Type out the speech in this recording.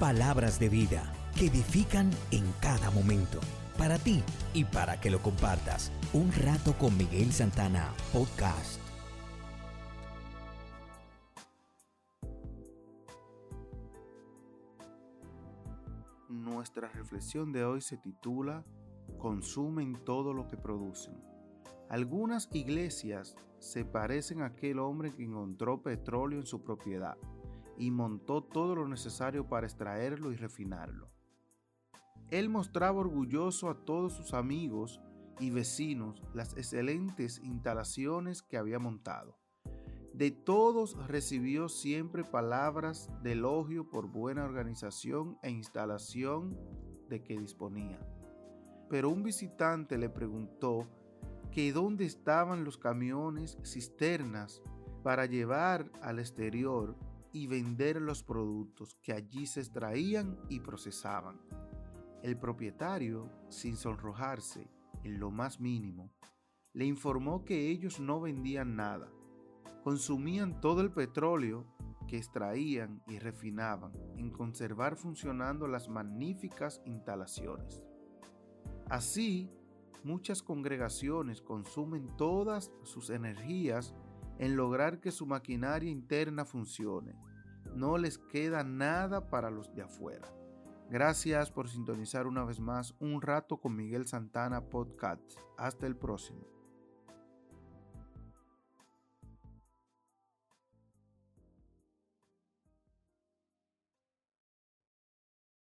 Palabras de vida que edifican en cada momento. Para ti y para que lo compartas. Un rato con Miguel Santana, podcast. Nuestra reflexión de hoy se titula Consumen todo lo que producen. Algunas iglesias se parecen a aquel hombre que encontró petróleo en su propiedad y montó todo lo necesario para extraerlo y refinarlo. Él mostraba orgulloso a todos sus amigos y vecinos las excelentes instalaciones que había montado. De todos recibió siempre palabras de elogio por buena organización e instalación de que disponía. Pero un visitante le preguntó que dónde estaban los camiones cisternas para llevar al exterior y vender los productos que allí se extraían y procesaban. El propietario, sin sonrojarse en lo más mínimo, le informó que ellos no vendían nada, consumían todo el petróleo que extraían y refinaban en conservar funcionando las magníficas instalaciones. Así, muchas congregaciones consumen todas sus energías en lograr que su maquinaria interna funcione. No les queda nada para los de afuera. Gracias por sintonizar una vez más un rato con Miguel Santana Podcast. Hasta el próximo.